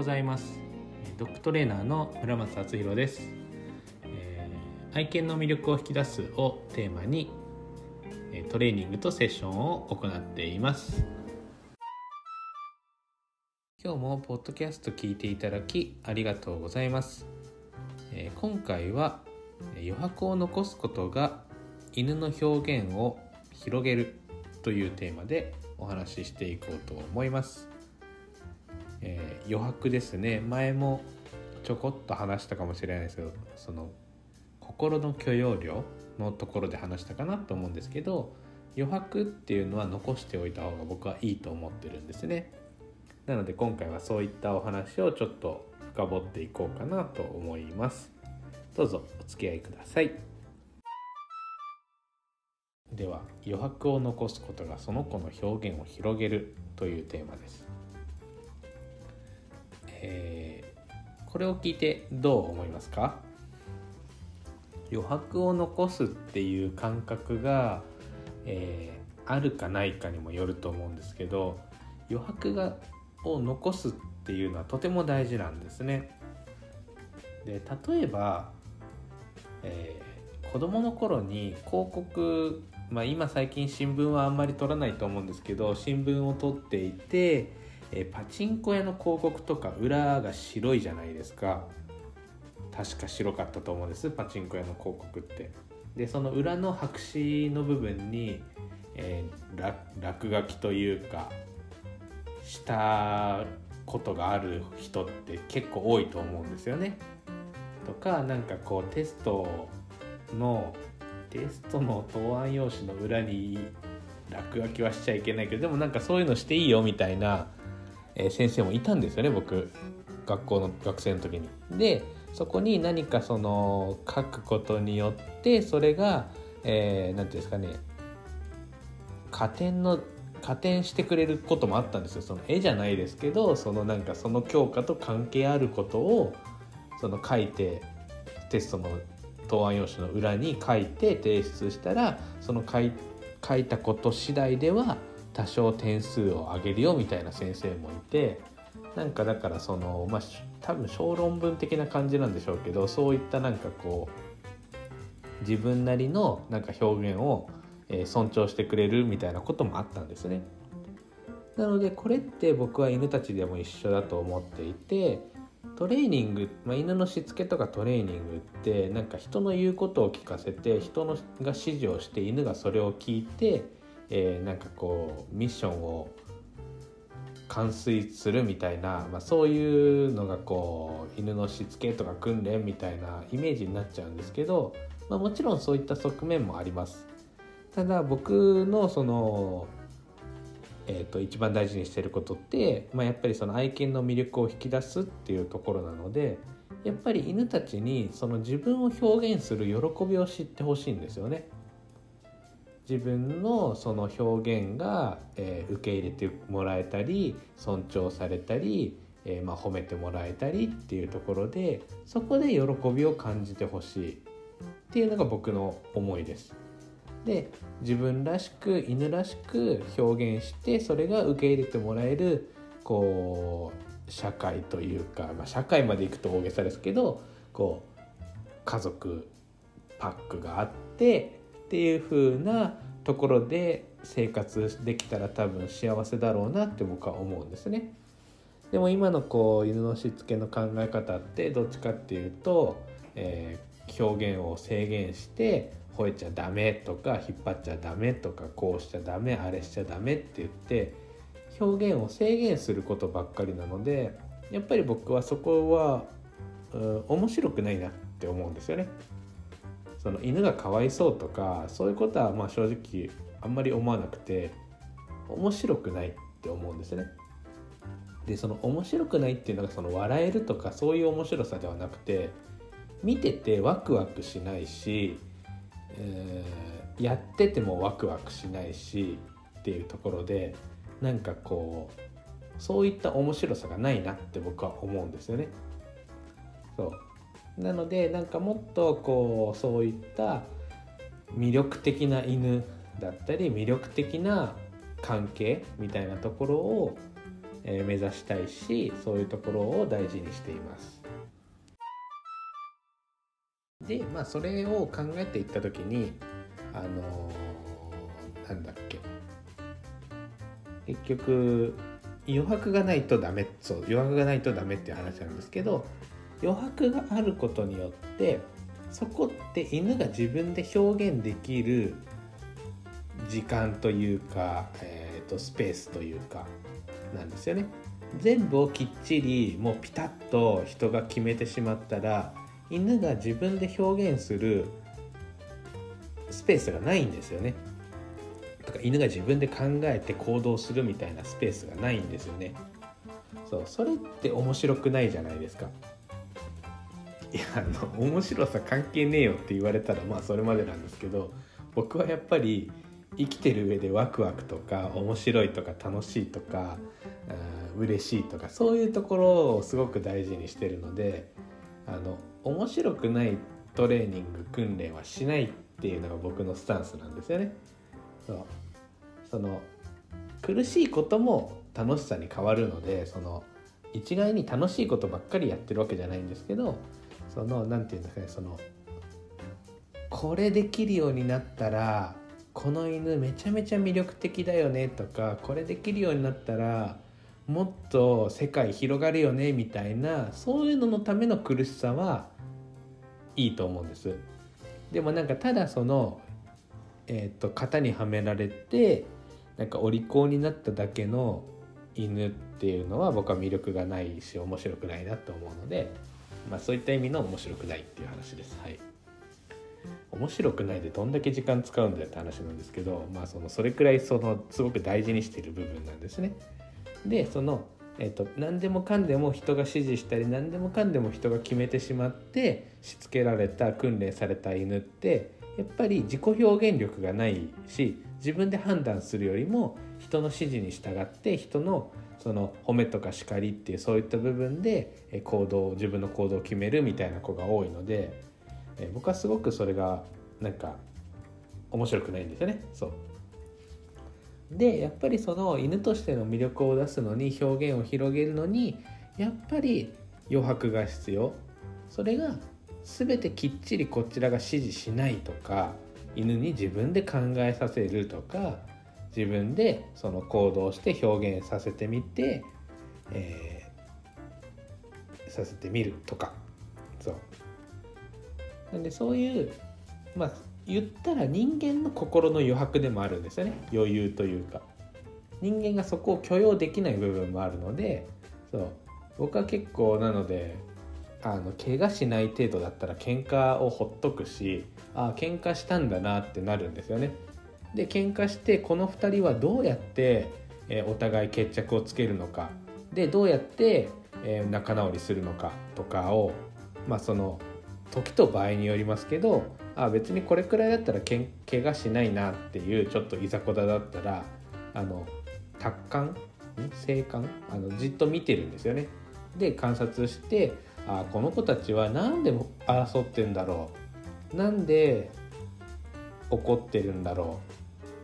ございます。ドッグトレーナーの村松敦弘です、えー、愛犬の魅力を引き出すをテーマにトレーニングとセッションを行っています。今日もポッドキャスト聞いていただきありがとうございます、えー、今回は余白を残すことが犬の表現を広げるというテーマでお話ししていこうと思います、えー、余白ですね。前もちょこっと話したかもしれないですけどその心の許容量のところで話したかなと思うんですけど余白っていうのは残しておいた方が僕はいいと思ってるんですね。なので今回はそういったお話をちょっと深掘っていこうかなと思います。どうぞお付き合いください。では余白を残すことがその子の表現を広げるというテーマです、えー、これを聞いてどう思いますか？余白を残すっていう感覚が、えー、あるかないかにもよると思うんですけど余白がを残すっていうのはとても大事なんですね。で例えば、えー、子どもの頃に広告まあ、今最近新聞はあんまり撮らないと思うんですけど新聞を撮っていて、えパチンコ屋の広告とか裏が白いじゃないですか。確か白かったと思うんです。パチンコ屋の広告って。でその裏の白紙の部分に、えー、落書きというかしたことがある人って結構多いと思うんですよね。とかなんかこうテストのテストの答案用紙の裏に落書きはしちゃいけないけどでもなんかそういうのしていいよみたいな、えー、先生もいたんですよね僕。学校の学生の時に。でそこに何かその書くことによってそれが何、えー、て言うんですかね。加点の加点してくれることもあったんですよ。その絵じゃないですけどそのなんかその教科と関係あることをその書いてテストの答案用紙の裏に書いて提出したらその書い書いたこと次第では多少点数を上げるよみたいな先生もいてなんかだからそのまあ多分小論文的な感じなんでしょうけどそういったなんかこう自分なりのなんか表現を尊重してくれるみたいなこともあったんですね。なのでこれって僕は犬たちでも一緒だと思っていてトレーニング、まあ、犬のしつけとかトレーニングってなんか人の言うことを聞かせて人のが指示をして犬がそれを聞いて、えー、なんかこうミッションを完遂するみたいな、まあ、そういうのがこう犬のしつけとか訓練みたいなイメージになっちゃうんですけど、まあ、もちろんそういった側面もあります。ただ僕のそのえーと、一番大事にしてることって、まあ、やっぱりその愛犬の魅力を引き出すっていうところなのでやっぱり犬たちにその自分を表現する喜びを知ってほしいんですよね。自分のその表現が、えー、受け入れてもらえたり尊重されたり、えー、まあ、褒めてもらえたりっていうところでそこで喜びを感じてほしいっていうのが僕の思いです。で自分らしく犬らしく表現してそれが受け入れてもらえるこう社会というか、まあ、社会まで行くと大げさですけどこう家族パックがあってっていう風なところで生活できたら多分幸せだろうなって僕は思うんですね。でも今のこう犬のしつけの考え方ってどっちかっていうと、えー、表現を制限して吠えちゃダメとか引っ張っちゃダメとかこうしちゃダメあれしちゃダメって言って表現を制限することばっかりなのでやっぱり僕はそこはうん面白くないなって思うんですよね。その犬がかわいそうとかそういうことはまあ正直あんまり思わなくて面白くないって思うんですね。でその面白くないっていうのがその笑えるとかそういう面白さではなくて見ててワクワクしないしえー、やっててもワクワクしないしっていうところでなんかこうそういった面白さがないなって僕は思うんですよね。そうなのでなんかもっとこうそういった魅力的な犬だったり魅力的な関係みたいなところをえー目指したいしそういうところを大事にしています。でまあそれを考えていった時にあのーなんだっけ結局余白がないとダメそう余白がないとダメっていう話なんですけど余白があることによってそこって犬が自分で表現できる時間というか、えー、とスペースというかなんですよね。全部をきっちりもうピタッと人が決めてしまったら犬が自分で表現するスペースがないんですよね。とか犬が自分で考えて行動するみたいなスペースがないんですよね。そうそれって面白くないじゃないですか。いやあの面白さ関係ねえよって言われたらまあそれまでなんですけど僕はやっぱり生きてる上でワクワクとか面白いとか楽しいとかうん嬉しいとかそういうところをすごく大事にしてるのであの面白くないトレーニング訓練はしないっていうのが僕のスタンスなんですよね。そうその苦しいことも楽しさに変わるのでその一概に楽しいことばっかりやってるわけじゃないんですけどその何て言うんですかねそのこれできるようになったらこの犬めちゃめちゃ魅力的だよねとかこれできるようになったらもっと世界広がるよねみたいなそういうののための苦しさはいいと思うんです。でもなんかただその、えー、と型にはめられてなんかお利口になっただけの犬っていうのは僕は魅力がないし面白くないなと思うので、まあ、そういった意味の面白くないっていう話です。はい面白くないでどんだけ時間使うんだよって話なんですけど、まあ、そのそれくらいそのすごく大事にしている部分なんですね。でその、えー、と何でもかんでも人が指示したり何でもかんでも人が決めてしまってしつけられた訓練された犬ってやっぱり自己表現力がないし自分で判断するよりも人の指示に従って人のその褒めとか叱りっていうそういった部分で行動自分の行動を決めるみたいな子が多いので僕はすごくそれがなんか面白くないんですよね。そうでやっぱりその犬としての魅力を出すのに表現を広げるのにやっぱり余白が必要それが全てきっちりこちらが指示しないとか犬に自分で考えさせるとか自分でその行動して表現させてみて、えーさせてみるとか。そう。なんでそういうまあ言ったら人間の心の余白でもあるんですよね。余裕というか。人間がそこを許容できない部分もあるので。そう。僕は結構なのであの怪我しない程度だったら喧嘩をほっとくしあ喧嘩したんだなってなるんですよね。で喧嘩してこの2人はどうやって、えお互い決着をつけるのか。でどうやって、え仲直りするのかとかをまあその時と場合によりますけどあ別にこれくらいだったらけん怪我しないなっていうちょっといざこざだったらあの達観？静観？あのじっと見てるんですよね。で観察してあこの子たちは何で争ってんだろう。なんで怒ってるんだろう。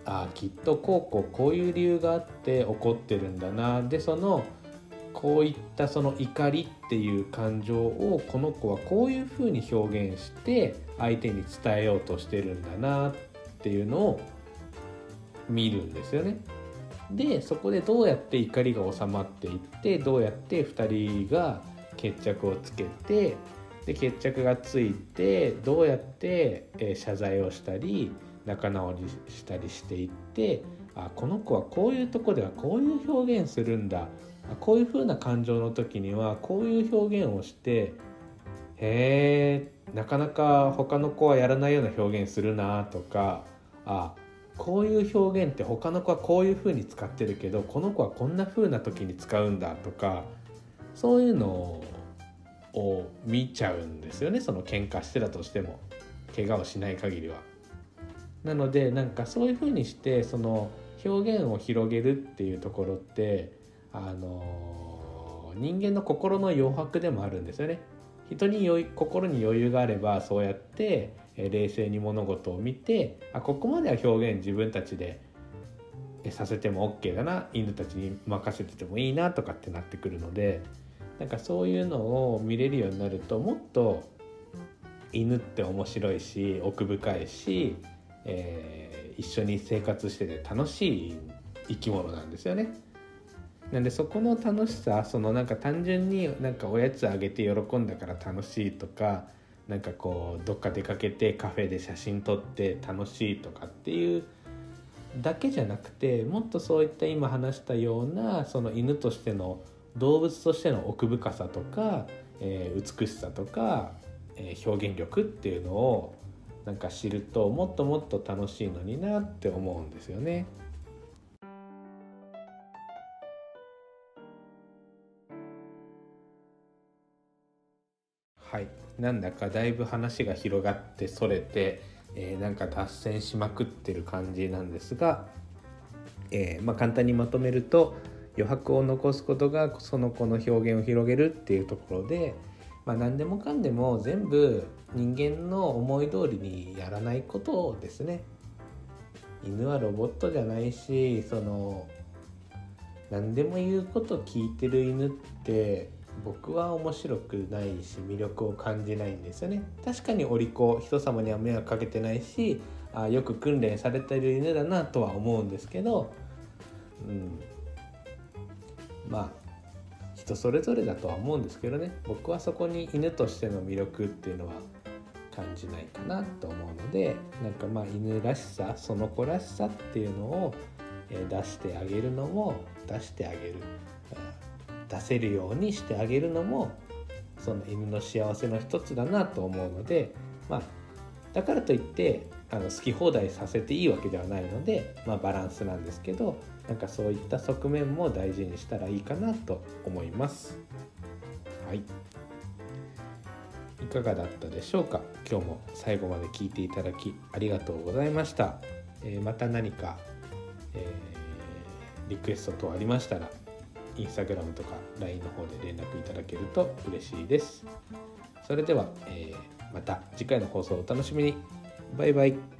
あきっとこうこうこういう理由があって怒ってるんだなでそのこういったその怒りっていう感情をこの子はこういうふうに表現して相手に伝えようとしてるんだなっていうのを見るんですよね。でそこでどうやって怒りが収まっていってどうやって2人が決着をつけてで決着がついてどうやって、謝罪をしたり仲直りしたりしていってあこの子はこういうとこではこういう表現するんだこういう風な感情の時にはこういう表現をしてへえなかなか他の子はやらないような表現するなとかあこういう表現って他の子はこういう風に使ってるけどこの子はこんな風な時に使うんだとかそういうのを見ちゃうんですよねその喧嘩してたとしても怪我をしない限りは。なのでなんかそういう風にしてその表現を広げるっていうところってあの人間の心の余白でもあるんですよね。人に余心に余裕があればそうやってえ冷静に物事を見てあここまでは表現自分たちで、させても OK だな犬たちに任せててもいいなとかってなってくるのでなんかそういうのを見れるようになるともっと犬って面白いし奥深いし、えー、一緒に生活してて楽しい生き物なんですよね。なんでそこの楽しさそのなんか単純になんかおやつあげて喜んだから楽しいとかなんかこうどっか出かけてカフェで写真撮って楽しいとかっていうだけじゃなくてもっとそういった今話したようなその犬としての動物としての奥深さとか、えー、美しさとか、えー、表現力っていうのをなんか知るともっともっと楽しいのになって思うんですよね。はい、なんだかだいぶ話が広がってそれて、えー、なんか脱線しまくってる感じなんですが、えー、まあ、簡単にまとめると余白を残すことがその子の表現を広げるっていうところで、まあ、何でもかんでも全部人間の思い通りにやらないことですね。犬はロボットじゃないしその何でも言うこと聞いてる犬って僕は面白くないし魅力を感じないんですよね確かにお利口人様には迷惑かけてないしあよく訓練されてる犬だなとは思うんですけど、うん、まあ人それぞれだとは思うんですけどね。僕はそこに犬としての魅力っていうのは感じないかなと思うのでなんかまあ犬らしさその子らしさっていうのを出してあげるのも出してあげる出せるようにしてあげるのもその犬の幸せの一つだなと思うのでまあだからといってあの好き放題させていいわけではないので、まあ、バランスなんですけどなんかそういった側面も大事にしたらいいかなと思います。はいいかがだったでしょうか？今日も最後まで聞いていただきありがとうございました、えー、また何か、えー、リクエスト等ありましたらインスタグラムとか LINE の方で連絡いただけると嬉しいです。それでは、えー、また次回の放送をお楽しみに。バイバイ。